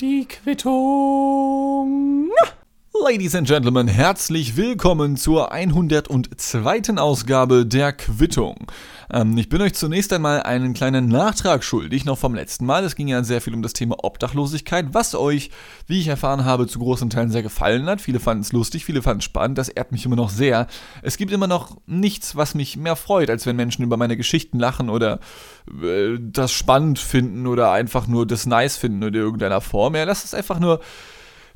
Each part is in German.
Die Quittung. Ladies and Gentlemen, herzlich willkommen zur 102. Ausgabe der Quittung. Ähm, ich bin euch zunächst einmal einen kleinen Nachtrag schuldig, noch vom letzten Mal. Es ging ja sehr viel um das Thema Obdachlosigkeit, was euch, wie ich erfahren habe, zu großen Teilen sehr gefallen hat. Viele fanden es lustig, viele fanden es spannend, das ehrt mich immer noch sehr. Es gibt immer noch nichts, was mich mehr freut, als wenn Menschen über meine Geschichten lachen oder äh, das spannend finden oder einfach nur das nice finden in irgendeiner Form. Ja, das ist einfach nur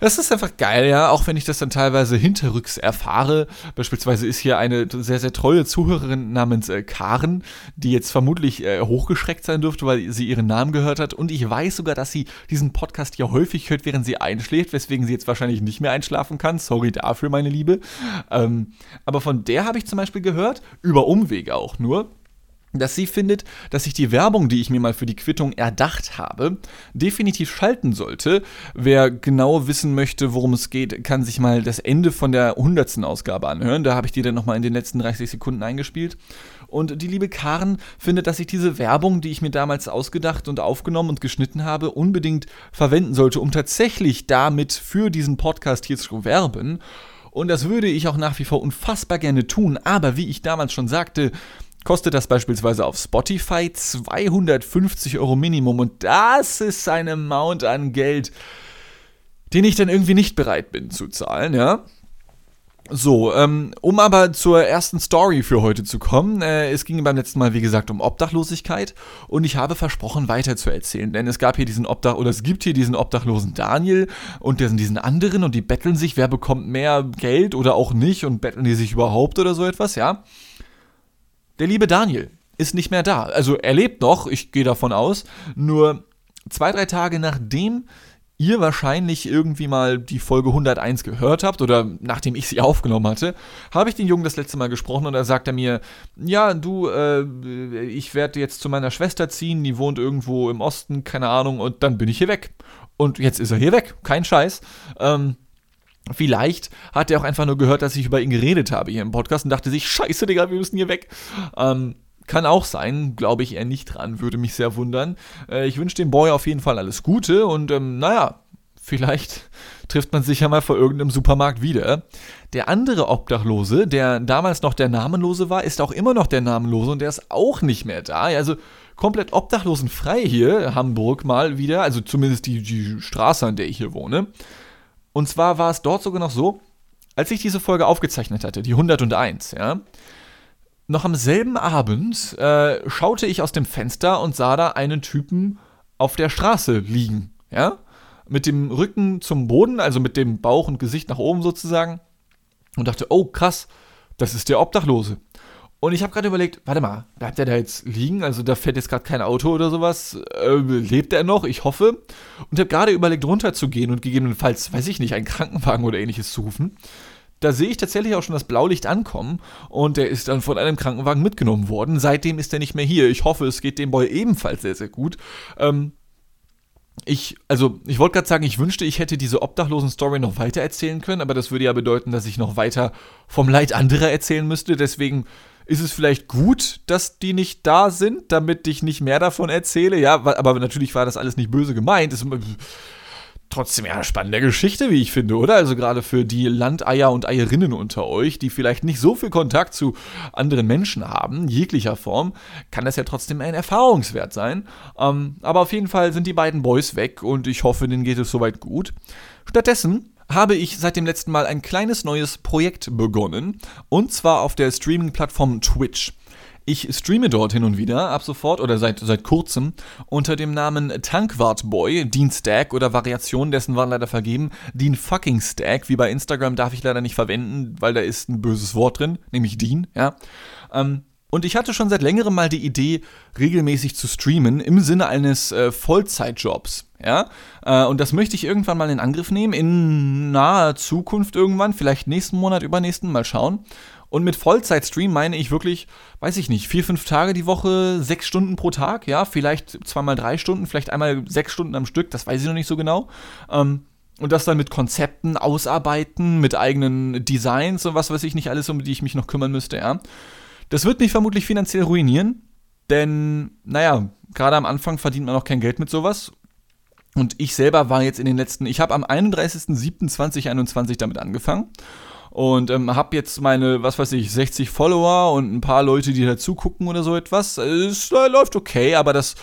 das ist einfach geil, ja, auch wenn ich das dann teilweise hinterrücks erfahre. Beispielsweise ist hier eine sehr, sehr treue Zuhörerin namens äh, Karen, die jetzt vermutlich äh, hochgeschreckt sein dürfte, weil sie ihren Namen gehört hat. Und ich weiß sogar, dass sie diesen Podcast ja häufig hört, während sie einschläft, weswegen sie jetzt wahrscheinlich nicht mehr einschlafen kann. Sorry dafür, meine Liebe. Ähm, aber von der habe ich zum Beispiel gehört, über Umwege auch nur dass sie findet, dass ich die Werbung, die ich mir mal für die Quittung erdacht habe, definitiv schalten sollte. Wer genau wissen möchte, worum es geht, kann sich mal das Ende von der 100. Ausgabe anhören. Da habe ich die dann nochmal in den letzten 30 Sekunden eingespielt. Und die liebe Karen findet, dass ich diese Werbung, die ich mir damals ausgedacht und aufgenommen und geschnitten habe, unbedingt verwenden sollte, um tatsächlich damit für diesen Podcast hier zu werben. Und das würde ich auch nach wie vor unfassbar gerne tun. Aber wie ich damals schon sagte, kostet das beispielsweise auf Spotify 250 Euro Minimum und das ist ein Amount an Geld, den ich dann irgendwie nicht bereit bin zu zahlen, ja. So, ähm, um aber zur ersten Story für heute zu kommen. Äh, es ging beim letzten Mal, wie gesagt, um Obdachlosigkeit und ich habe versprochen, weiter zu erzählen, denn es gab hier diesen Obdach, oder es gibt hier diesen obdachlosen Daniel und diesen anderen und die betteln sich, wer bekommt mehr Geld oder auch nicht und betteln die sich überhaupt oder so etwas, ja. Der liebe Daniel ist nicht mehr da. Also er lebt noch, ich gehe davon aus. Nur zwei, drei Tage nachdem ihr wahrscheinlich irgendwie mal die Folge 101 gehört habt oder nachdem ich sie aufgenommen hatte, habe ich den Jungen das letzte Mal gesprochen und da sagt er mir, ja, du, äh, ich werde jetzt zu meiner Schwester ziehen, die wohnt irgendwo im Osten, keine Ahnung, und dann bin ich hier weg. Und jetzt ist er hier weg, kein Scheiß. Ähm, Vielleicht hat er auch einfach nur gehört, dass ich über ihn geredet habe hier im Podcast und dachte sich, scheiße, Digga, wir müssen hier weg. Ähm, kann auch sein, glaube ich eher nicht dran, würde mich sehr wundern. Äh, ich wünsche dem Boy auf jeden Fall alles Gute und ähm, naja, vielleicht trifft man sich ja mal vor irgendeinem Supermarkt wieder. Der andere Obdachlose, der damals noch der Namenlose war, ist auch immer noch der Namenlose und der ist auch nicht mehr da. Also komplett obdachlosenfrei hier, Hamburg mal wieder, also zumindest die, die Straße, an der ich hier wohne. Und zwar war es dort sogar noch so, als ich diese Folge aufgezeichnet hatte, die 101, ja, noch am selben Abend äh, schaute ich aus dem Fenster und sah da einen Typen auf der Straße liegen, ja, mit dem Rücken zum Boden, also mit dem Bauch und Gesicht nach oben sozusagen, und dachte, oh krass, das ist der Obdachlose. Und ich habe gerade überlegt, warte mal, bleibt der da jetzt liegen? Also da fährt jetzt gerade kein Auto oder sowas. Äh, lebt er noch? Ich hoffe. Und habe gerade überlegt, runterzugehen und gegebenenfalls, weiß ich nicht, einen Krankenwagen oder ähnliches zu rufen. Da sehe ich tatsächlich auch schon das Blaulicht ankommen und der ist dann von einem Krankenwagen mitgenommen worden. Seitdem ist er nicht mehr hier. Ich hoffe, es geht dem Boy ebenfalls sehr, sehr gut. Ähm, ich, also, ich wollte gerade sagen, ich wünschte, ich hätte diese Obdachlosen-Story noch weiter erzählen können, aber das würde ja bedeuten, dass ich noch weiter vom Leid anderer erzählen müsste. Deswegen ist es vielleicht gut, dass die nicht da sind, damit ich nicht mehr davon erzähle. Ja, aber natürlich war das alles nicht böse gemeint. Ist trotzdem eine spannende Geschichte, wie ich finde, oder? Also gerade für die Landeier und Eierinnen unter euch, die vielleicht nicht so viel Kontakt zu anderen Menschen haben, jeglicher Form, kann das ja trotzdem ein Erfahrungswert sein. Ähm, aber auf jeden Fall sind die beiden Boys weg und ich hoffe, denen geht es soweit gut. Stattdessen habe ich seit dem letzten Mal ein kleines neues Projekt begonnen. Und zwar auf der Streaming-Plattform Twitch. Ich streame dort hin und wieder, ab sofort oder seit, seit kurzem, unter dem Namen Tankwartboy, Dean Stack oder Variationen dessen waren leider vergeben. Dean fucking Stack, wie bei Instagram darf ich leider nicht verwenden, weil da ist ein böses Wort drin, nämlich Dean, ja. Ähm, und ich hatte schon seit längerem mal die Idee, regelmäßig zu streamen im Sinne eines äh, Vollzeitjobs. Ja? Äh, und das möchte ich irgendwann mal in Angriff nehmen, in naher Zukunft irgendwann, vielleicht nächsten Monat, übernächsten, mal schauen. Und mit Vollzeitstream meine ich wirklich, weiß ich nicht, vier, fünf Tage die Woche, sechs Stunden pro Tag, ja, vielleicht zweimal drei Stunden, vielleicht einmal sechs Stunden am Stück, das weiß ich noch nicht so genau. Ähm, und das dann mit Konzepten ausarbeiten, mit eigenen Designs und was weiß ich nicht alles, um die ich mich noch kümmern müsste, ja. Das wird mich vermutlich finanziell ruinieren, denn, naja, gerade am Anfang verdient man noch kein Geld mit sowas. Und ich selber war jetzt in den letzten, ich habe am 31.07.2021 damit angefangen und ähm, habe jetzt meine, was weiß ich, 60 Follower und ein paar Leute, die dazu gucken oder so etwas. Es läuft okay, aber das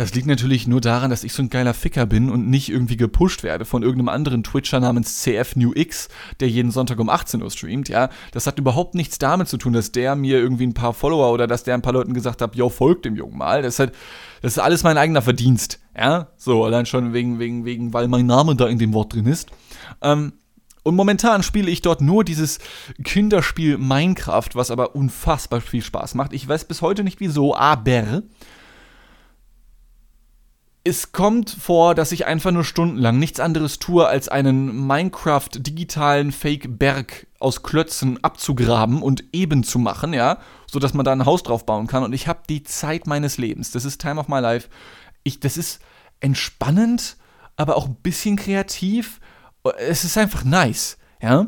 das liegt natürlich nur daran, dass ich so ein geiler Ficker bin und nicht irgendwie gepusht werde von irgendeinem anderen Twitcher namens CF New X, der jeden Sonntag um 18 Uhr streamt, ja. Das hat überhaupt nichts damit zu tun, dass der mir irgendwie ein paar Follower oder dass der ein paar Leuten gesagt hat, yo, folgt dem Jungen mal. Das ist halt, das ist alles mein eigener Verdienst, ja. So, allein schon wegen, wegen, wegen, weil mein Name da in dem Wort drin ist. Ähm, und momentan spiele ich dort nur dieses Kinderspiel Minecraft, was aber unfassbar viel Spaß macht. Ich weiß bis heute nicht wieso, aber es kommt vor, dass ich einfach nur stundenlang nichts anderes tue, als einen Minecraft-digitalen Fake-Berg aus Klötzen abzugraben und eben zu machen, ja, so dass man da ein Haus drauf bauen kann. Und ich habe die Zeit meines Lebens. Das ist Time of My Life. Ich, das ist entspannend, aber auch ein bisschen kreativ. Es ist einfach nice, ja.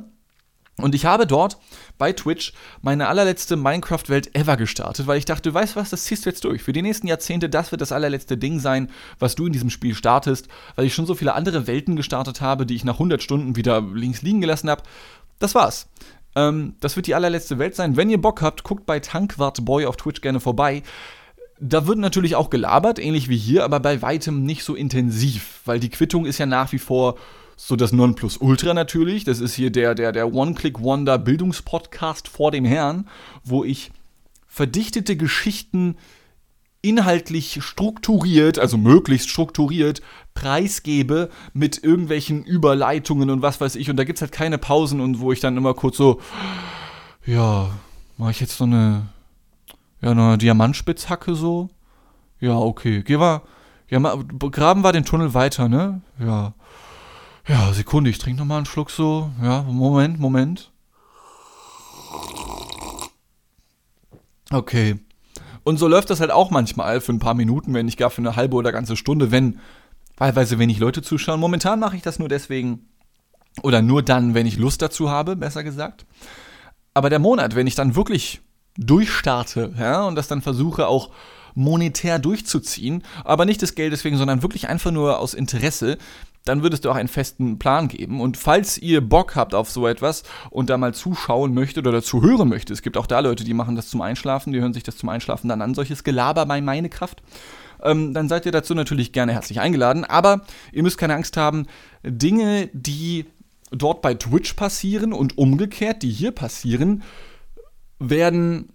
Und ich habe dort bei Twitch meine allerletzte Minecraft-Welt ever gestartet, weil ich dachte, du weißt was, das ziehst du jetzt durch. Für die nächsten Jahrzehnte, das wird das allerletzte Ding sein, was du in diesem Spiel startest, weil ich schon so viele andere Welten gestartet habe, die ich nach 100 Stunden wieder links liegen gelassen habe. Das war's. Ähm, das wird die allerletzte Welt sein. Wenn ihr Bock habt, guckt bei Tankwart Boy auf Twitch gerne vorbei. Da wird natürlich auch gelabert, ähnlich wie hier, aber bei weitem nicht so intensiv, weil die Quittung ist ja nach wie vor so das Nonplusultra natürlich. Das ist hier der, der, der One-Click-Wonder Bildungspodcast vor dem Herrn, wo ich verdichtete Geschichten inhaltlich strukturiert, also möglichst strukturiert, preisgebe mit irgendwelchen Überleitungen und was weiß ich. Und da gibt es halt keine Pausen und wo ich dann immer kurz so, ja, mache ich jetzt so eine, ja, eine Diamantspitzhacke so? Ja, okay. Geh mal, ja, mal, graben wir den Tunnel weiter, ne? Ja. Ja, Sekunde, ich trinke nochmal einen Schluck so. Ja, Moment, Moment. Okay. Und so läuft das halt auch manchmal für ein paar Minuten, wenn nicht gar für eine halbe oder ganze Stunde, wenn teilweise wenig Leute zuschauen. Momentan mache ich das nur deswegen oder nur dann, wenn ich Lust dazu habe, besser gesagt. Aber der Monat, wenn ich dann wirklich durchstarte, ja, und das dann versuche auch monetär durchzuziehen, aber nicht des Geldes wegen, sondern wirklich einfach nur aus Interesse, dann würdest du auch einen festen Plan geben. Und falls ihr Bock habt auf so etwas und da mal zuschauen möchtet oder zuhören möchtet, es gibt auch da Leute, die machen das zum Einschlafen, die hören sich das zum Einschlafen dann an, solches Gelaber bei meine Kraft. Ähm, dann seid ihr dazu natürlich gerne herzlich eingeladen. Aber ihr müsst keine Angst haben, Dinge, die dort bei Twitch passieren und umgekehrt, die hier passieren, werden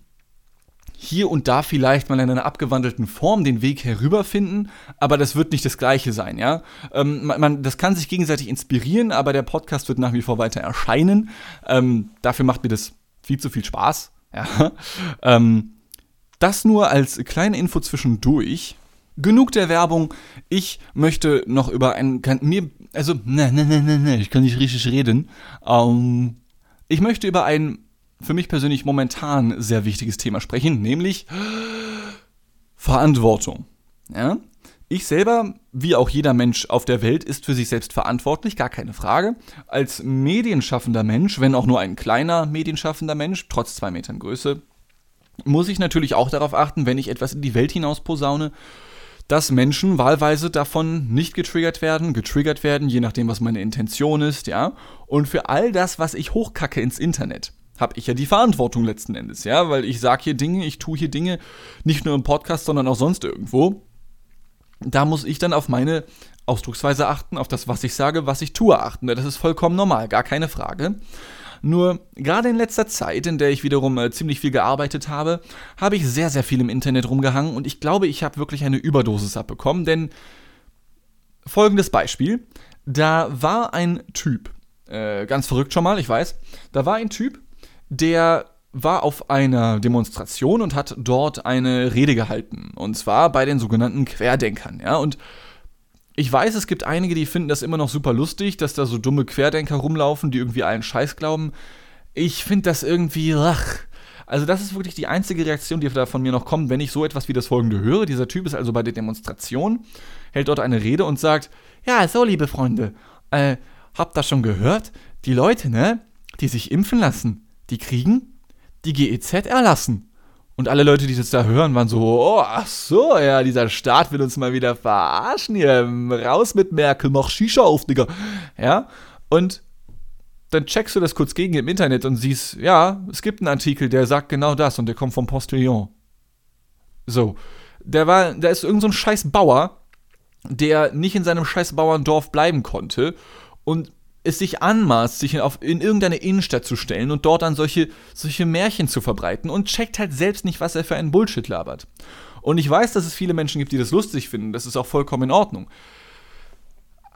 hier und da vielleicht mal in einer abgewandelten Form den Weg herüberfinden, aber das wird nicht das Gleiche sein, ja. Ähm, man, man, das kann sich gegenseitig inspirieren, aber der Podcast wird nach wie vor weiter erscheinen. Ähm, dafür macht mir das viel zu viel Spaß, ja. Ähm, das nur als kleine Info zwischendurch. Genug der Werbung. Ich möchte noch über ein, kann, mir, also, ne, ne, ne, ne, ne, ich kann nicht richtig reden. Ähm, ich möchte über ein für mich persönlich momentan sehr wichtiges Thema sprechen, nämlich Verantwortung. Ja? Ich selber, wie auch jeder Mensch auf der Welt, ist für sich selbst verantwortlich, gar keine Frage. Als medienschaffender Mensch, wenn auch nur ein kleiner medienschaffender Mensch, trotz zwei Metern Größe, muss ich natürlich auch darauf achten, wenn ich etwas in die Welt hinaus posaune, dass Menschen wahlweise davon nicht getriggert werden, getriggert werden, je nachdem, was meine Intention ist, ja. Und für all das, was ich hochkacke ins Internet, habe ich ja die Verantwortung letzten Endes, ja, weil ich sage hier Dinge, ich tue hier Dinge, nicht nur im Podcast, sondern auch sonst irgendwo. Da muss ich dann auf meine Ausdrucksweise achten, auf das, was ich sage, was ich tue, achten. Das ist vollkommen normal, gar keine Frage. Nur gerade in letzter Zeit, in der ich wiederum äh, ziemlich viel gearbeitet habe, habe ich sehr, sehr viel im Internet rumgehangen und ich glaube, ich habe wirklich eine Überdosis abbekommen, denn folgendes Beispiel. Da war ein Typ, äh, ganz verrückt schon mal, ich weiß, da war ein Typ, der war auf einer Demonstration und hat dort eine Rede gehalten. Und zwar bei den sogenannten Querdenkern, ja. Und ich weiß, es gibt einige, die finden das immer noch super lustig, dass da so dumme Querdenker rumlaufen, die irgendwie allen Scheiß glauben. Ich finde das irgendwie, ach. Also das ist wirklich die einzige Reaktion, die da von mir noch kommt, wenn ich so etwas wie das folgende höre. Dieser Typ ist also bei der Demonstration, hält dort eine Rede und sagt, ja, so liebe Freunde, äh, habt ihr schon gehört? Die Leute, ne, die sich impfen lassen, die kriegen die GEZ erlassen. Und alle Leute, die das da hören, waren so, oh, ach so, ja, dieser Staat will uns mal wieder verarschen hier. Raus mit Merkel, mach Shisha auf, Digga. Ja, und dann checkst du das kurz gegen im Internet und siehst, ja, es gibt einen Artikel, der sagt genau das und der kommt vom Postillon. So, der war, da ist irgend so scheiß Bauer, der nicht in seinem scheiß Bauerndorf bleiben konnte und es sich anmaßt, sich auf, in irgendeine Innenstadt zu stellen und dort dann solche, solche Märchen zu verbreiten und checkt halt selbst nicht, was er für einen Bullshit labert. Und ich weiß, dass es viele Menschen gibt, die das lustig finden. Das ist auch vollkommen in Ordnung.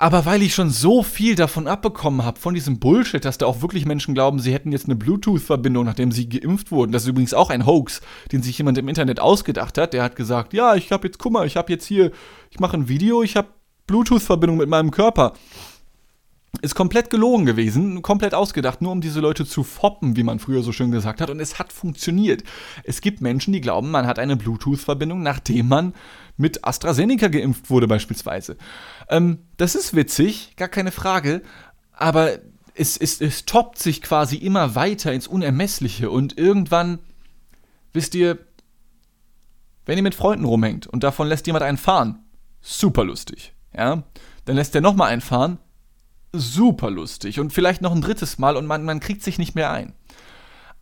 Aber weil ich schon so viel davon abbekommen habe, von diesem Bullshit, dass da auch wirklich Menschen glauben, sie hätten jetzt eine Bluetooth-Verbindung, nachdem sie geimpft wurden. Das ist übrigens auch ein Hoax, den sich jemand im Internet ausgedacht hat. Der hat gesagt, ja, ich habe jetzt, guck mal, ich habe jetzt hier, ich mache ein Video, ich habe Bluetooth-Verbindung mit meinem Körper. Ist komplett gelogen gewesen, komplett ausgedacht, nur um diese Leute zu foppen, wie man früher so schön gesagt hat. Und es hat funktioniert. Es gibt Menschen, die glauben, man hat eine Bluetooth-Verbindung, nachdem man mit AstraZeneca geimpft wurde, beispielsweise. Ähm, das ist witzig, gar keine Frage. Aber es, es, es toppt sich quasi immer weiter ins Unermessliche. Und irgendwann, wisst ihr, wenn ihr mit Freunden rumhängt und davon lässt jemand einen fahren, super lustig. Ja? Dann lässt der nochmal einen fahren, super lustig und vielleicht noch ein drittes Mal und man, man kriegt sich nicht mehr ein.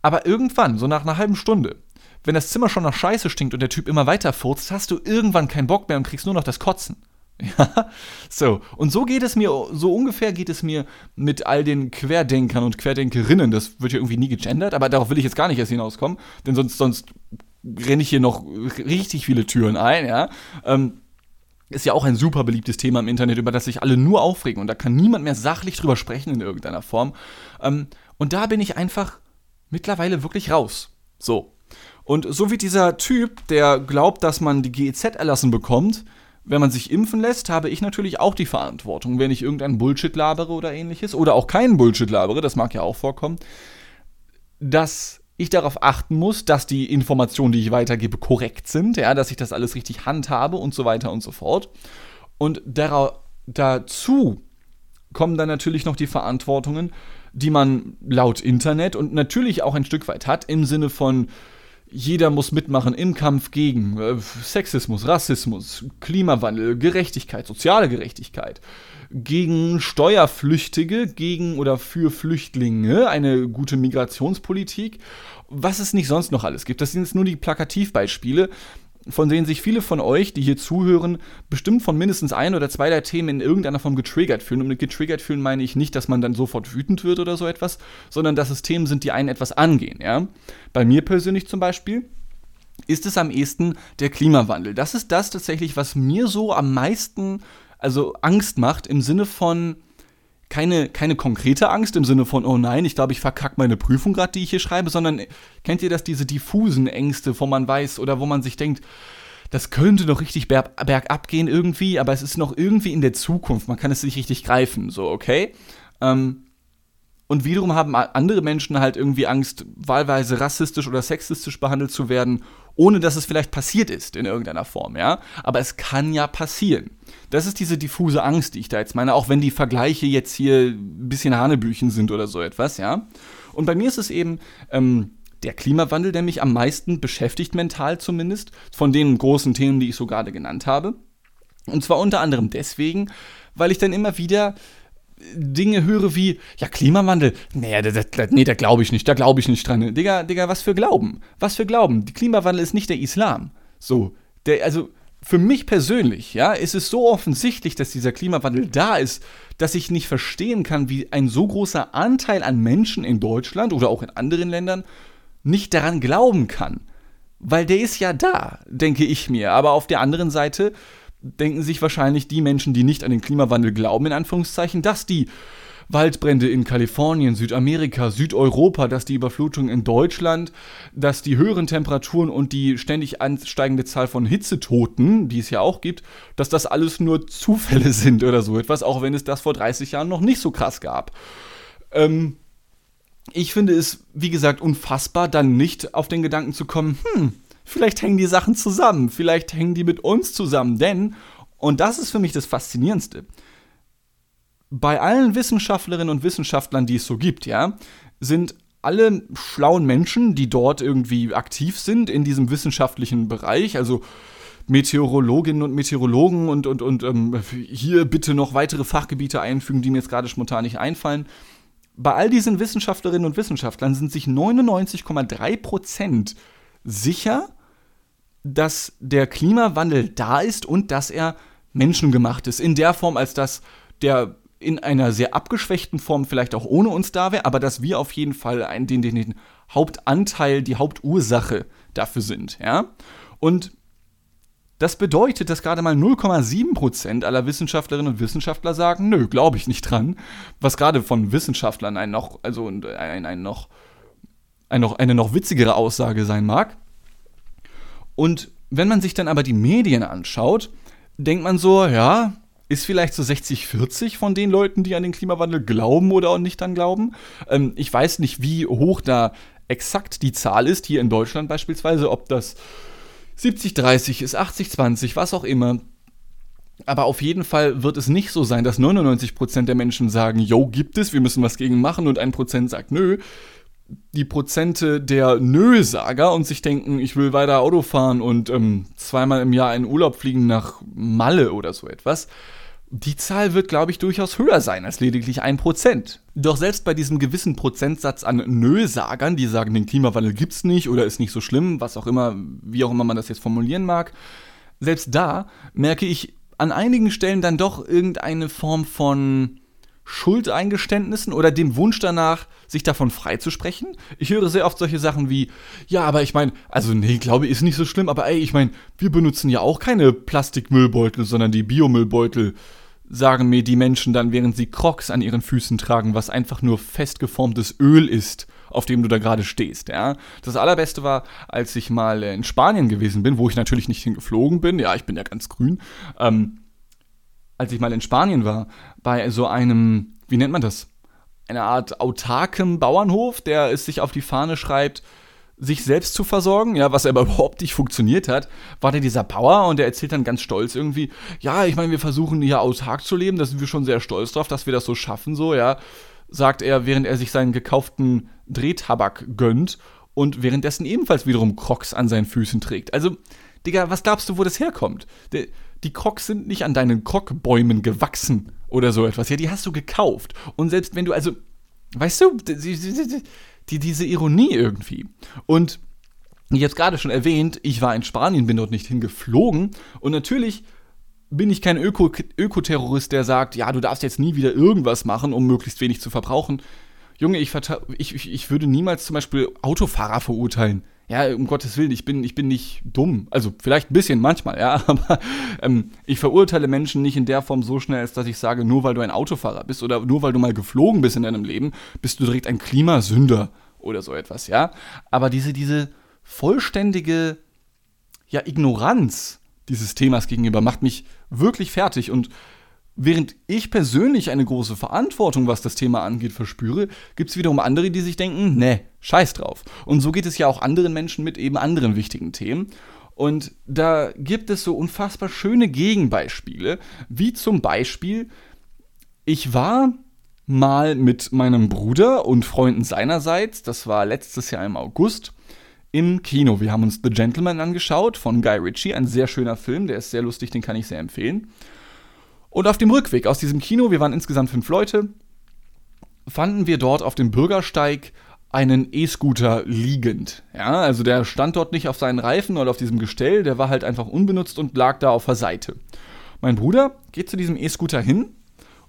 Aber irgendwann, so nach einer halben Stunde, wenn das Zimmer schon nach Scheiße stinkt und der Typ immer weiter furzt, hast du irgendwann keinen Bock mehr und kriegst nur noch das Kotzen. Ja, so. Und so geht es mir, so ungefähr geht es mir mit all den Querdenkern und Querdenkerinnen. Das wird ja irgendwie nie gegendert, aber darauf will ich jetzt gar nicht erst hinauskommen, denn sonst, sonst renne ich hier noch richtig viele Türen ein, ja. Ähm, ist ja auch ein super beliebtes Thema im Internet, über das sich alle nur aufregen und da kann niemand mehr sachlich drüber sprechen in irgendeiner Form. Ähm, und da bin ich einfach mittlerweile wirklich raus. So. Und so wie dieser Typ, der glaubt, dass man die GEZ erlassen bekommt, wenn man sich impfen lässt, habe ich natürlich auch die Verantwortung, wenn ich irgendeinen Bullshit labere oder ähnliches, oder auch keinen Bullshit labere, das mag ja auch vorkommen, dass ich darauf achten muss, dass die Informationen, die ich weitergebe, korrekt sind, ja, dass ich das alles richtig handhabe und so weiter und so fort. Und dazu kommen dann natürlich noch die Verantwortungen, die man laut Internet und natürlich auch ein Stück weit hat, im Sinne von, jeder muss mitmachen im Kampf gegen äh, Sexismus, Rassismus, Klimawandel, Gerechtigkeit, soziale Gerechtigkeit, gegen Steuerflüchtige, gegen oder für Flüchtlinge, eine gute Migrationspolitik, was es nicht sonst noch alles gibt. Das sind jetzt nur die Plakativbeispiele, von denen sich viele von euch, die hier zuhören, bestimmt von mindestens ein oder zwei der Themen in irgendeiner Form getriggert fühlen. Und mit getriggert fühlen meine ich nicht, dass man dann sofort wütend wird oder so etwas, sondern dass es Themen sind, die einen etwas angehen. Ja? Bei mir persönlich zum Beispiel ist es am ehesten der Klimawandel. Das ist das tatsächlich, was mir so am meisten also Angst macht im Sinne von keine, keine konkrete Angst im Sinne von, oh nein, ich glaube, ich verkacke meine Prüfung gerade, die ich hier schreibe, sondern kennt ihr das, diese diffusen Ängste, wo man weiß oder wo man sich denkt, das könnte noch richtig berg, bergab gehen irgendwie, aber es ist noch irgendwie in der Zukunft, man kann es nicht richtig greifen, so, okay? Ähm, und wiederum haben andere Menschen halt irgendwie Angst, wahlweise rassistisch oder sexistisch behandelt zu werden, ohne dass es vielleicht passiert ist in irgendeiner Form, ja. Aber es kann ja passieren. Das ist diese diffuse Angst, die ich da jetzt meine, auch wenn die Vergleiche jetzt hier ein bisschen Hanebüchen sind oder so etwas, ja. Und bei mir ist es eben ähm, der Klimawandel, der mich am meisten beschäftigt, mental zumindest, von den großen Themen, die ich so gerade genannt habe. Und zwar unter anderem deswegen, weil ich dann immer wieder Dinge höre wie, ja, Klimawandel, nee, da, da, nee, da glaube ich nicht, da glaube ich nicht dran. Digga, Digga, was für Glauben? Was für Glauben? Die Klimawandel ist nicht der Islam. So, der, also, für mich persönlich, ja, ist es so offensichtlich, dass dieser Klimawandel da ist, dass ich nicht verstehen kann, wie ein so großer Anteil an Menschen in Deutschland oder auch in anderen Ländern nicht daran glauben kann. Weil der ist ja da, denke ich mir. Aber auf der anderen Seite denken sich wahrscheinlich die Menschen, die nicht an den Klimawandel glauben, in Anführungszeichen, dass die Waldbrände in Kalifornien, Südamerika, Südeuropa, dass die Überflutung in Deutschland, dass die höheren Temperaturen und die ständig ansteigende Zahl von Hitzetoten, die es ja auch gibt, dass das alles nur Zufälle sind oder so etwas, auch wenn es das vor 30 Jahren noch nicht so krass gab. Ähm, ich finde es, wie gesagt, unfassbar, dann nicht auf den Gedanken zu kommen, hm, vielleicht hängen die Sachen zusammen, vielleicht hängen die mit uns zusammen, denn, und das ist für mich das Faszinierendste, bei allen Wissenschaftlerinnen und Wissenschaftlern, die es so gibt, ja, sind alle schlauen Menschen, die dort irgendwie aktiv sind in diesem wissenschaftlichen Bereich, also Meteorologinnen und Meteorologen und, und, und ähm, hier bitte noch weitere Fachgebiete einfügen, die mir jetzt gerade spontan nicht einfallen. Bei all diesen Wissenschaftlerinnen und Wissenschaftlern sind sich 99,3 sicher, dass der Klimawandel da ist und dass er menschengemacht ist. In der Form, als dass der in einer sehr abgeschwächten Form vielleicht auch ohne uns da wäre, aber dass wir auf jeden Fall einen, den, den, den Hauptanteil, die Hauptursache dafür sind. Ja? Und das bedeutet, dass gerade mal 0,7% aller Wissenschaftlerinnen und Wissenschaftler sagen, nö, glaube ich nicht dran. Was gerade von Wissenschaftlern ein noch, also ein, ein noch, ein noch, eine noch witzigere Aussage sein mag. Und wenn man sich dann aber die Medien anschaut, denkt man so, ja, ist vielleicht so 60-40 von den Leuten, die an den Klimawandel glauben oder auch nicht dann glauben. Ähm, ich weiß nicht, wie hoch da exakt die Zahl ist, hier in Deutschland beispielsweise, ob das 70-30 ist, 80-20, was auch immer. Aber auf jeden Fall wird es nicht so sein, dass 99% der Menschen sagen, yo, gibt es, wir müssen was gegen machen und ein Prozent sagt, nö. Die Prozente der Nö-Sager und sich denken, ich will weiter Auto fahren und ähm, zweimal im Jahr in Urlaub fliegen nach Malle oder so etwas, die Zahl wird, glaube ich, durchaus höher sein als lediglich ein Prozent. Doch selbst bei diesem gewissen Prozentsatz an Nö-Sagern, die sagen, den Klimawandel gibt's nicht oder ist nicht so schlimm, was auch immer, wie auch immer man das jetzt formulieren mag, selbst da merke ich an einigen Stellen dann doch irgendeine Form von Schuldeingeständnissen oder dem Wunsch danach, sich davon freizusprechen. Ich höre sehr oft solche Sachen wie, ja, aber ich meine, also nee, glaube ich, ist nicht so schlimm, aber ey, ich meine, wir benutzen ja auch keine Plastikmüllbeutel, sondern die Biomüllbeutel sagen mir die Menschen dann, während sie Crocs an ihren Füßen tragen, was einfach nur festgeformtes Öl ist, auf dem du da gerade stehst. Ja? Das allerbeste war, als ich mal in Spanien gewesen bin, wo ich natürlich nicht hingeflogen bin, ja, ich bin ja ganz grün, ähm, als ich mal in Spanien war, bei so einem, wie nennt man das? Eine Art autarkem Bauernhof, der es sich auf die Fahne schreibt, sich selbst zu versorgen, ja, was aber überhaupt nicht funktioniert hat, war der dieser Bauer und der erzählt dann ganz stolz irgendwie, ja, ich meine, wir versuchen hier autark zu leben, da sind wir schon sehr stolz drauf, dass wir das so schaffen, so, ja, sagt er, während er sich seinen gekauften Drehtabak gönnt und währenddessen ebenfalls wiederum Crocs an seinen Füßen trägt. Also, Digga, was glaubst du, wo das herkommt? Die Crocs sind nicht an deinen Crockbäumen gewachsen oder so etwas. Ja, die hast du gekauft. Und selbst wenn du, also, weißt du, die, diese Ironie irgendwie. Und ich habe es gerade schon erwähnt, ich war in Spanien, bin dort nicht hingeflogen und natürlich bin ich kein Öko Ökoterrorist, der sagt, ja, du darfst jetzt nie wieder irgendwas machen, um möglichst wenig zu verbrauchen. Junge, ich, ich, ich würde niemals zum Beispiel Autofahrer verurteilen. Ja, um Gottes Willen, ich bin, ich bin nicht dumm. Also vielleicht ein bisschen manchmal, ja, aber ähm, ich verurteile Menschen nicht in der Form so schnell, als dass ich sage, nur weil du ein Autofahrer bist oder nur weil du mal geflogen bist in deinem Leben, bist du direkt ein Klimasünder oder so etwas, ja. Aber diese, diese vollständige ja, Ignoranz dieses Themas gegenüber macht mich wirklich fertig und während ich persönlich eine große Verantwortung, was das Thema angeht, verspüre, gibt es wiederum andere, die sich denken, ne, scheiß drauf. Und so geht es ja auch anderen Menschen mit eben anderen wichtigen Themen. Und da gibt es so unfassbar schöne Gegenbeispiele, wie zum Beispiel, ich war mal mit meinem Bruder und Freunden seinerseits, das war letztes Jahr im August, im Kino. Wir haben uns The Gentleman angeschaut von Guy Ritchie, ein sehr schöner Film, der ist sehr lustig, den kann ich sehr empfehlen. Und auf dem Rückweg aus diesem Kino, wir waren insgesamt fünf Leute, fanden wir dort auf dem Bürgersteig einen E-Scooter liegend. Ja, also der stand dort nicht auf seinen Reifen oder auf diesem Gestell, der war halt einfach unbenutzt und lag da auf der Seite. Mein Bruder geht zu diesem E-Scooter hin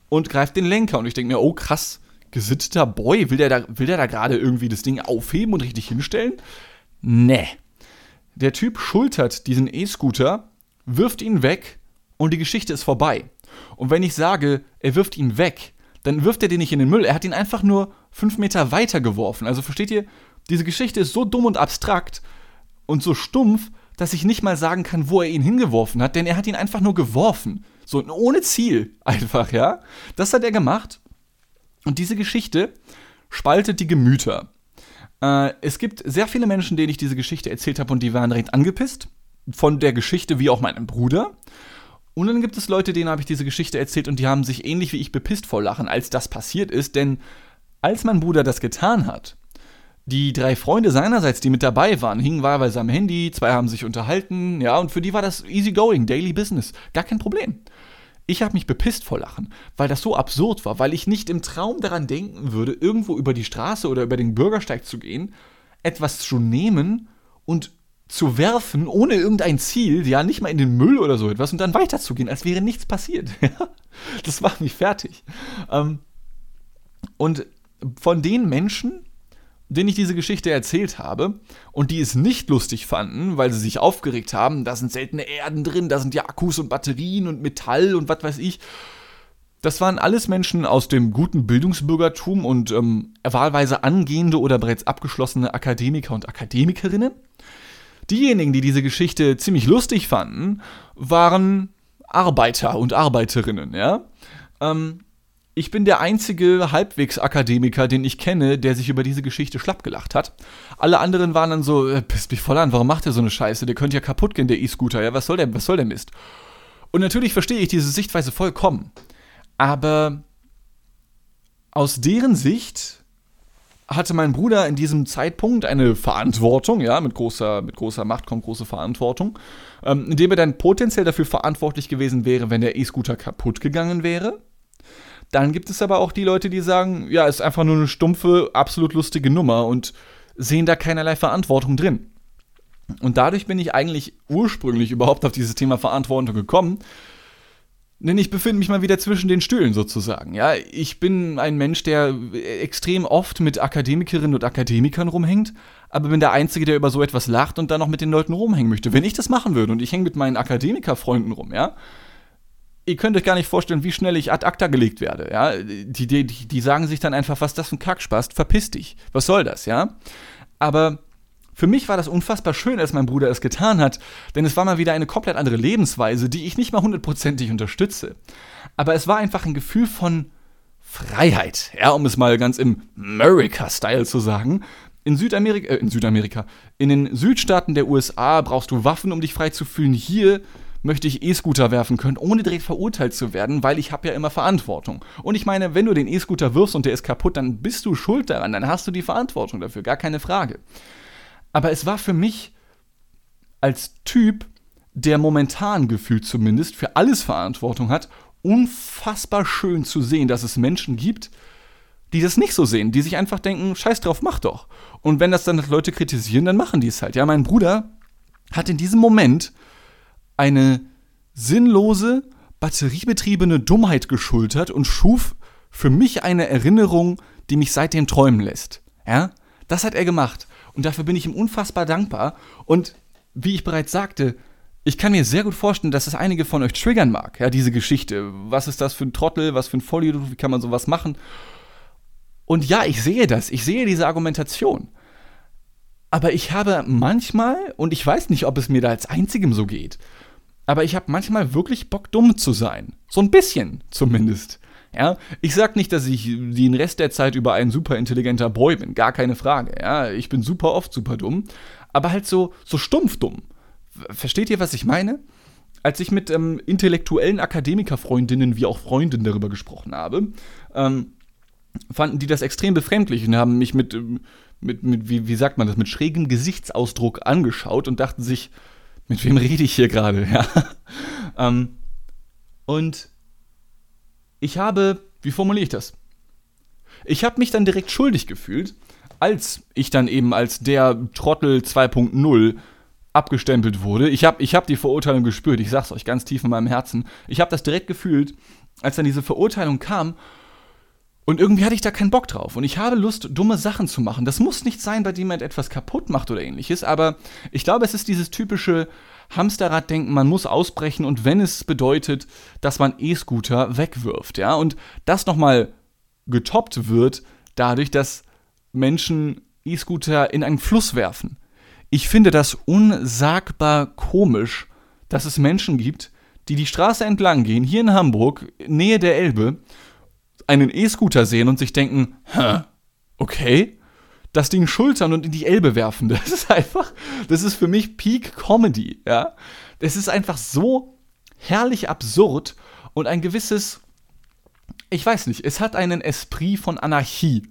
und greift den Lenker. Und ich denke mir, oh krass, gesitteter Boy, will der da, will der da gerade irgendwie das Ding aufheben und richtig hinstellen? Nee. Der Typ schultert diesen E-Scooter, wirft ihn weg und die Geschichte ist vorbei. Und wenn ich sage, er wirft ihn weg, dann wirft er den nicht in den Müll. Er hat ihn einfach nur fünf Meter weiter geworfen. Also versteht ihr, diese Geschichte ist so dumm und abstrakt und so stumpf, dass ich nicht mal sagen kann, wo er ihn hingeworfen hat, denn er hat ihn einfach nur geworfen. So ohne Ziel einfach, ja. Das hat er gemacht. Und diese Geschichte spaltet die Gemüter. Äh, es gibt sehr viele Menschen, denen ich diese Geschichte erzählt habe und die waren direkt angepisst. Von der Geschichte wie auch meinem Bruder. Und dann gibt es Leute, denen habe ich diese Geschichte erzählt und die haben sich ähnlich wie ich bepisst vor Lachen, als das passiert ist. Denn als mein Bruder das getan hat, Die drei Freunde seinerseits, die mit dabei waren, hingen wahlweise am Handy, zwei haben sich unterhalten, ja, und für die war das easy going, daily business, gar kein Problem. Ich habe mich bepisst vor Lachen, weil das so absurd war, weil ich nicht im Traum daran denken würde, irgendwo über die Straße oder über den Bürgersteig zu gehen, etwas zu nehmen und zu werfen, ohne irgendein Ziel, ja, nicht mal in den Müll oder so etwas und dann weiterzugehen, als wäre nichts passiert. das macht mich fertig. Ähm, und von den Menschen, denen ich diese Geschichte erzählt habe und die es nicht lustig fanden, weil sie sich aufgeregt haben, da sind seltene Erden drin, da sind ja Akkus und Batterien und Metall und was weiß ich. Das waren alles Menschen aus dem guten Bildungsbürgertum und ähm, wahlweise angehende oder bereits abgeschlossene Akademiker und Akademikerinnen. Diejenigen, die diese Geschichte ziemlich lustig fanden, waren Arbeiter und Arbeiterinnen, ja. Ähm, ich bin der einzige Halbwegs-Akademiker, den ich kenne, der sich über diese Geschichte schlapp gelacht hat. Alle anderen waren dann so, äh, pisst mich voll an, warum macht der so eine Scheiße? Der könnte ja kaputt gehen, der E-Scooter, ja, was soll der, was soll der Mist? Und natürlich verstehe ich diese Sichtweise vollkommen. Aber aus deren Sicht hatte mein Bruder in diesem Zeitpunkt eine Verantwortung, ja, mit großer, mit großer Macht kommt große Verantwortung, ähm, indem er dann potenziell dafür verantwortlich gewesen wäre, wenn der E-Scooter kaputt gegangen wäre. Dann gibt es aber auch die Leute, die sagen, ja, ist einfach nur eine stumpfe, absolut lustige Nummer und sehen da keinerlei Verantwortung drin. Und dadurch bin ich eigentlich ursprünglich überhaupt auf dieses Thema Verantwortung gekommen, denn ich befinde mich mal wieder zwischen den Stühlen sozusagen. Ja, ich bin ein Mensch, der extrem oft mit Akademikerinnen und Akademikern rumhängt, aber bin der Einzige, der über so etwas lacht und dann noch mit den Leuten rumhängen möchte. Wenn ich das machen würde und ich hänge mit meinen Akademikerfreunden rum, ja, ihr könnt euch gar nicht vorstellen, wie schnell ich ad acta gelegt werde, ja. Die, die, die sagen sich dann einfach, was das für ein Kackspast, verpiss dich. Was soll das, ja? Aber für mich war das unfassbar schön, als mein Bruder es getan hat, denn es war mal wieder eine komplett andere Lebensweise, die ich nicht mal hundertprozentig unterstütze. Aber es war einfach ein Gefühl von Freiheit, ja, um es mal ganz im America-Style zu sagen. In Südamerika, äh, in Südamerika, in den Südstaaten der USA brauchst du Waffen, um dich frei zu fühlen. Hier möchte ich E-Scooter werfen können, ohne direkt verurteilt zu werden, weil ich habe ja immer Verantwortung. Und ich meine, wenn du den E-Scooter wirfst und der ist kaputt, dann bist du schuld daran, dann hast du die Verantwortung dafür, gar keine Frage. Aber es war für mich als Typ, der momentan gefühlt zumindest für alles Verantwortung hat, unfassbar schön zu sehen, dass es Menschen gibt, die das nicht so sehen, die sich einfach denken, scheiß drauf, mach doch. Und wenn das dann Leute kritisieren, dann machen die es halt. Ja, mein Bruder hat in diesem Moment eine sinnlose, batteriebetriebene Dummheit geschultert und schuf für mich eine Erinnerung, die mich seitdem träumen lässt. Ja, das hat er gemacht. Und dafür bin ich ihm unfassbar dankbar. Und wie ich bereits sagte, ich kann mir sehr gut vorstellen, dass es einige von euch triggern mag, ja, diese Geschichte. Was ist das für ein Trottel, was für ein Vollidiot, wie kann man sowas machen? Und ja, ich sehe das, ich sehe diese Argumentation. Aber ich habe manchmal, und ich weiß nicht, ob es mir da als einzigem so geht, aber ich habe manchmal wirklich Bock, dumm zu sein. So ein bisschen zumindest. Ja, ich sag nicht, dass ich den Rest der Zeit über ein super intelligenter Boy bin, gar keine Frage. Ja, ich bin super oft super dumm, aber halt so so stumpf dumm. Versteht ihr, was ich meine? Als ich mit ähm, intellektuellen Akademikerfreundinnen wie auch Freundinnen darüber gesprochen habe, ähm, fanden die das extrem befremdlich und haben mich mit, ähm, mit, mit wie, wie sagt man das, mit schrägem Gesichtsausdruck angeschaut und dachten sich, mit wem rede ich hier gerade? Ja. ähm, und ich habe, wie formuliere ich das? Ich habe mich dann direkt schuldig gefühlt, als ich dann eben als der Trottel 2.0 abgestempelt wurde. Ich habe ich hab die Verurteilung gespürt, ich sag's euch ganz tief in meinem Herzen. Ich habe das direkt gefühlt, als dann diese Verurteilung kam und irgendwie hatte ich da keinen Bock drauf. Und ich habe Lust, dumme Sachen zu machen. Das muss nicht sein, bei dem jemand etwas kaputt macht oder ähnliches, aber ich glaube, es ist dieses typische, Hamsterrad-Denken, man muss ausbrechen und wenn es bedeutet, dass man E-Scooter wegwirft, ja, und das nochmal getoppt wird dadurch, dass Menschen E-Scooter in einen Fluss werfen. Ich finde das unsagbar komisch, dass es Menschen gibt, die die Straße entlang gehen, hier in Hamburg, Nähe der Elbe, einen E-Scooter sehen und sich denken, hä, okay, das Ding schultern und in die Elbe werfen. Das ist einfach, das ist für mich Peak Comedy, ja. Es ist einfach so herrlich absurd und ein gewisses, ich weiß nicht, es hat einen Esprit von Anarchie,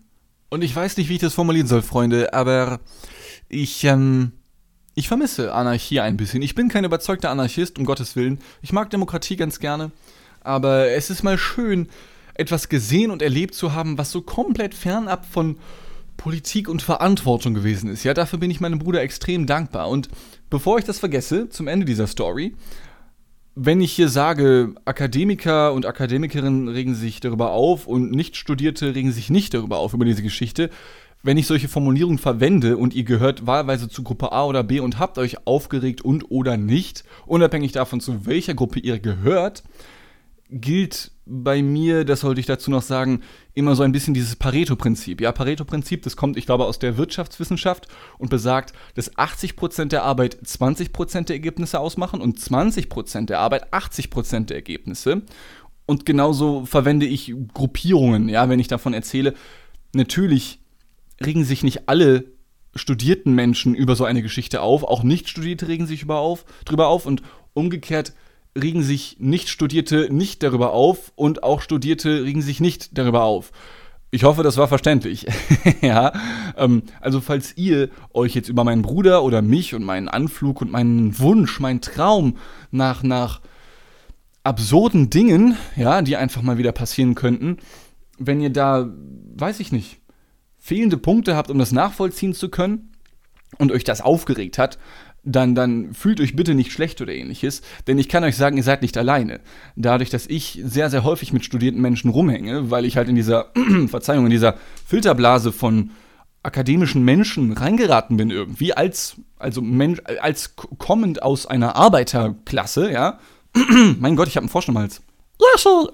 Und ich weiß nicht, wie ich das formulieren soll, Freunde, aber ich, ähm, ich vermisse Anarchie ein bisschen. Ich bin kein überzeugter Anarchist, um Gottes Willen. Ich mag Demokratie ganz gerne. Aber es ist mal schön, etwas gesehen und erlebt zu haben, was so komplett fernab von Politik und Verantwortung gewesen ist. Ja, dafür bin ich meinem Bruder extrem dankbar. Und bevor ich das vergesse, zum Ende dieser Story, wenn ich hier sage, Akademiker und Akademikerinnen regen sich darüber auf und Nichtstudierte regen sich nicht darüber auf über diese Geschichte, wenn ich solche Formulierungen verwende und ihr gehört wahlweise zu Gruppe A oder B und habt euch aufgeregt und oder nicht, unabhängig davon, zu welcher Gruppe ihr gehört, gilt bei mir, das sollte ich dazu noch sagen, immer so ein bisschen dieses Pareto-Prinzip. Ja, Pareto-Prinzip, das kommt, ich glaube, aus der Wirtschaftswissenschaft und besagt, dass 80% der Arbeit 20% der Ergebnisse ausmachen und 20% der Arbeit 80% der Ergebnisse. Und genauso verwende ich Gruppierungen, ja, wenn ich davon erzähle. Natürlich regen sich nicht alle studierten Menschen über so eine Geschichte auf, auch Nicht-Studierte regen sich über auf, drüber auf und umgekehrt regen sich Nicht-Studierte nicht darüber auf und auch Studierte regen sich nicht darüber auf. Ich hoffe, das war verständlich. ja, ähm, also falls ihr euch jetzt über meinen Bruder oder mich und meinen Anflug und meinen Wunsch, meinen Traum nach, nach absurden Dingen, ja, die einfach mal wieder passieren könnten, wenn ihr da, weiß ich nicht, fehlende Punkte habt, um das nachvollziehen zu können und euch das aufgeregt hat, dann, dann fühlt euch bitte nicht schlecht oder ähnliches, denn ich kann euch sagen, ihr seid nicht alleine. Dadurch, dass ich sehr, sehr häufig mit studierten Menschen rumhänge, weil ich halt in dieser, Verzeihung, in dieser Filterblase von akademischen Menschen reingeraten bin irgendwie, als, also Mensch, als kommend aus einer Arbeiterklasse, ja. mein Gott, ich habe einen Frosch im Hals.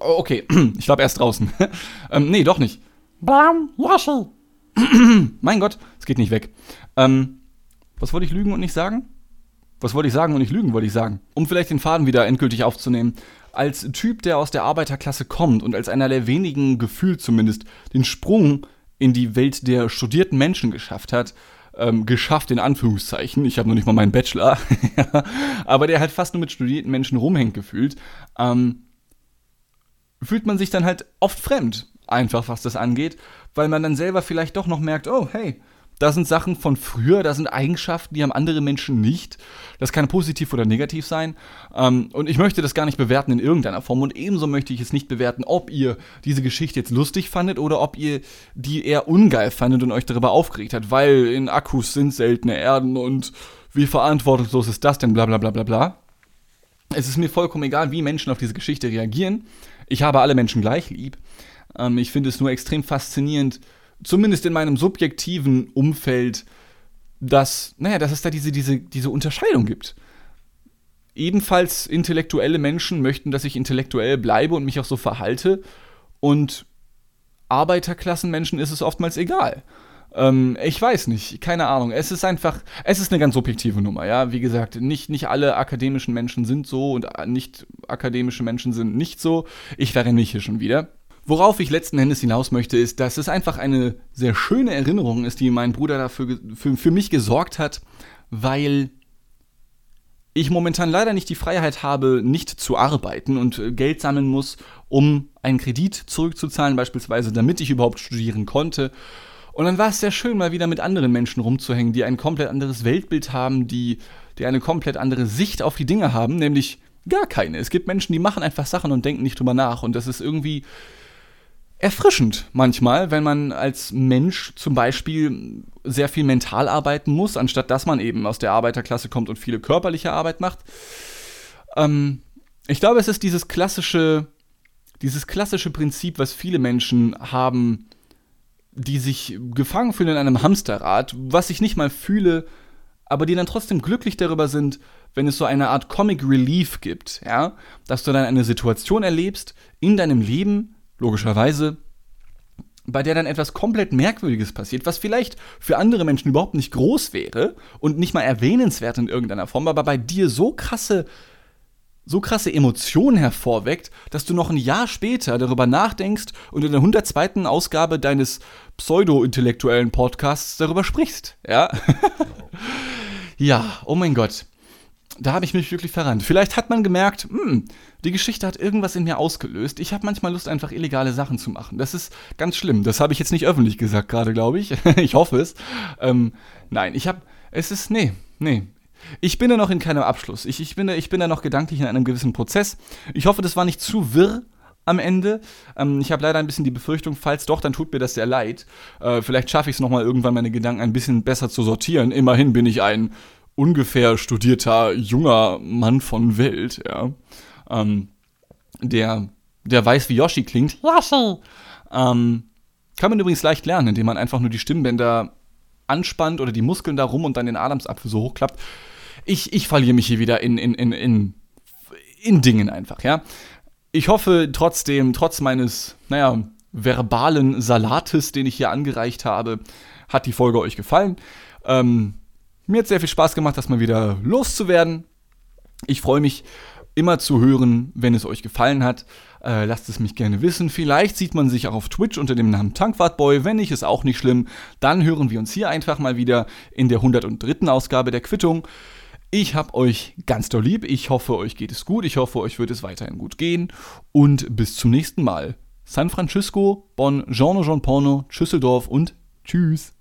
Oh, okay, ich glaube erst draußen. ähm, nee, doch nicht. Mein Gott, es geht nicht weg. Ähm, was wollte ich lügen und nicht sagen? Was wollte ich sagen und nicht lügen, wollte ich sagen. Um vielleicht den Faden wieder endgültig aufzunehmen. Als Typ, der aus der Arbeiterklasse kommt und als einer der wenigen gefühlt zumindest den Sprung in die Welt der studierten Menschen geschafft hat, ähm, geschafft in Anführungszeichen, ich habe noch nicht mal meinen Bachelor, aber der halt fast nur mit studierten Menschen rumhängt gefühlt, ähm, fühlt man sich dann halt oft fremd, einfach was das angeht, weil man dann selber vielleicht doch noch merkt, oh hey, da sind Sachen von früher, da sind Eigenschaften, die haben andere Menschen nicht. Das kann positiv oder negativ sein. Ähm, und ich möchte das gar nicht bewerten in irgendeiner Form. Und ebenso möchte ich es nicht bewerten, ob ihr diese Geschichte jetzt lustig fandet oder ob ihr die eher ungeil fandet und euch darüber aufgeregt hat, weil in Akkus sind seltene Erden und wie verantwortungslos ist das denn, bla bla bla bla bla. Es ist mir vollkommen egal, wie Menschen auf diese Geschichte reagieren. Ich habe alle Menschen gleich lieb. Ähm, ich finde es nur extrem faszinierend, zumindest in meinem subjektiven Umfeld, dass, naja, dass es da diese, diese, diese Unterscheidung gibt. Ebenfalls intellektuelle Menschen möchten, dass ich intellektuell bleibe und mich auch so verhalte. Und Arbeiterklassenmenschen ist es oftmals egal. Ähm, ich weiß nicht, keine Ahnung. Es ist einfach, es ist eine ganz subjektive Nummer, ja. Wie gesagt, nicht, nicht alle akademischen Menschen sind so und nicht akademische Menschen sind nicht so. Ich verrenne mich hier schon wieder. Worauf ich letzten Endes hinaus möchte, ist, dass es einfach eine sehr schöne Erinnerung ist, die mein Bruder dafür für, für mich gesorgt hat, weil ich momentan leider nicht die Freiheit habe, nicht zu arbeiten und äh, Geld sammeln muss, um einen Kredit zurückzuzahlen, beispielsweise, damit ich überhaupt studieren konnte. Und dann war es sehr schön, mal wieder mit anderen Menschen rumzuhängen, die ein komplett anderes Weltbild haben, die, die eine komplett andere Sicht auf die Dinge haben, nämlich gar keine. Es gibt Menschen, die machen einfach Sachen und denken nicht drüber nach. Und das ist irgendwie erfrischend manchmal, wenn man als Mensch zum Beispiel sehr viel mental arbeiten muss, anstatt dass man eben aus der Arbeiterklasse kommt und viele körperliche Arbeit macht. Ähm, ich glaube, es ist dieses klassische, dieses klassische Prinzip, was viele Menschen haben, die sich gefangen fühlen in einem Hamsterrad, was ich nicht mal fühle, aber die dann trotzdem glücklich darüber sind, wenn es so eine Art Comic Relief gibt, ja, dass du dann eine Situation erlebst in deinem Leben, logischerweise, bei der dann etwas komplett Merkwürdiges passiert, was vielleicht für andere Menschen überhaupt nicht groß wäre und nicht mal erwähnenswert in irgendeiner Form, aber bei dir so krasse, so krasse Emotionen hervorweckt, dass du noch ein Jahr später darüber nachdenkst und in der 102. Ausgabe deines pseudo-intellektuellen Podcasts darüber sprichst. Ja, ja oh mein Gott. Da habe ich mich wirklich verrannt. Vielleicht hat man gemerkt, hm, die Geschichte hat irgendwas in mir ausgelöst. Ich habe manchmal Lust, einfach illegale Sachen zu machen. Das ist ganz schlimm. Das habe ich jetzt nicht öffentlich gesagt gerade, glaube ich. ich hoffe es. Ähm, nein, ich habe, es ist, nee, nee. Ich bin da noch in keinem Abschluss. Ich, ich, bin da, ich bin da noch gedanklich in einem gewissen Prozess. Ich hoffe, das war nicht zu wirr am Ende. Ähm, ich habe leider ein bisschen die Befürchtung, falls doch, dann tut mir das sehr leid. Äh, vielleicht schaffe ich es nochmal irgendwann, meine Gedanken ein bisschen besser zu sortieren. Immerhin bin ich ein ungefähr studierter junger Mann von Welt, ja. Ähm, der, der weiß, wie Yoshi klingt. Yoshi! Ähm, kann man übrigens leicht lernen, indem man einfach nur die Stimmbänder anspannt oder die Muskeln da rum und dann den Adamsapfel so hochklappt. Ich, ich verliere mich hier wieder in, in, in, in, in Dingen einfach, ja. Ich hoffe trotzdem, trotz meines, naja, verbalen Salates, den ich hier angereicht habe, hat die Folge euch gefallen. Ähm, mir hat sehr viel Spaß gemacht, das mal wieder loszuwerden. Ich freue mich immer zu hören, wenn es euch gefallen hat. Äh, lasst es mich gerne wissen. Vielleicht sieht man sich auch auf Twitch unter dem Namen Tankwartboy. Wenn nicht, ist auch nicht schlimm. Dann hören wir uns hier einfach mal wieder in der 103. Ausgabe der Quittung. Ich hab euch ganz doll lieb. Ich hoffe, euch geht es gut. Ich hoffe, euch wird es weiterhin gut gehen. Und bis zum nächsten Mal. San Francisco, Bonn, Jean Jean Porno, Schüsseldorf und Tschüss.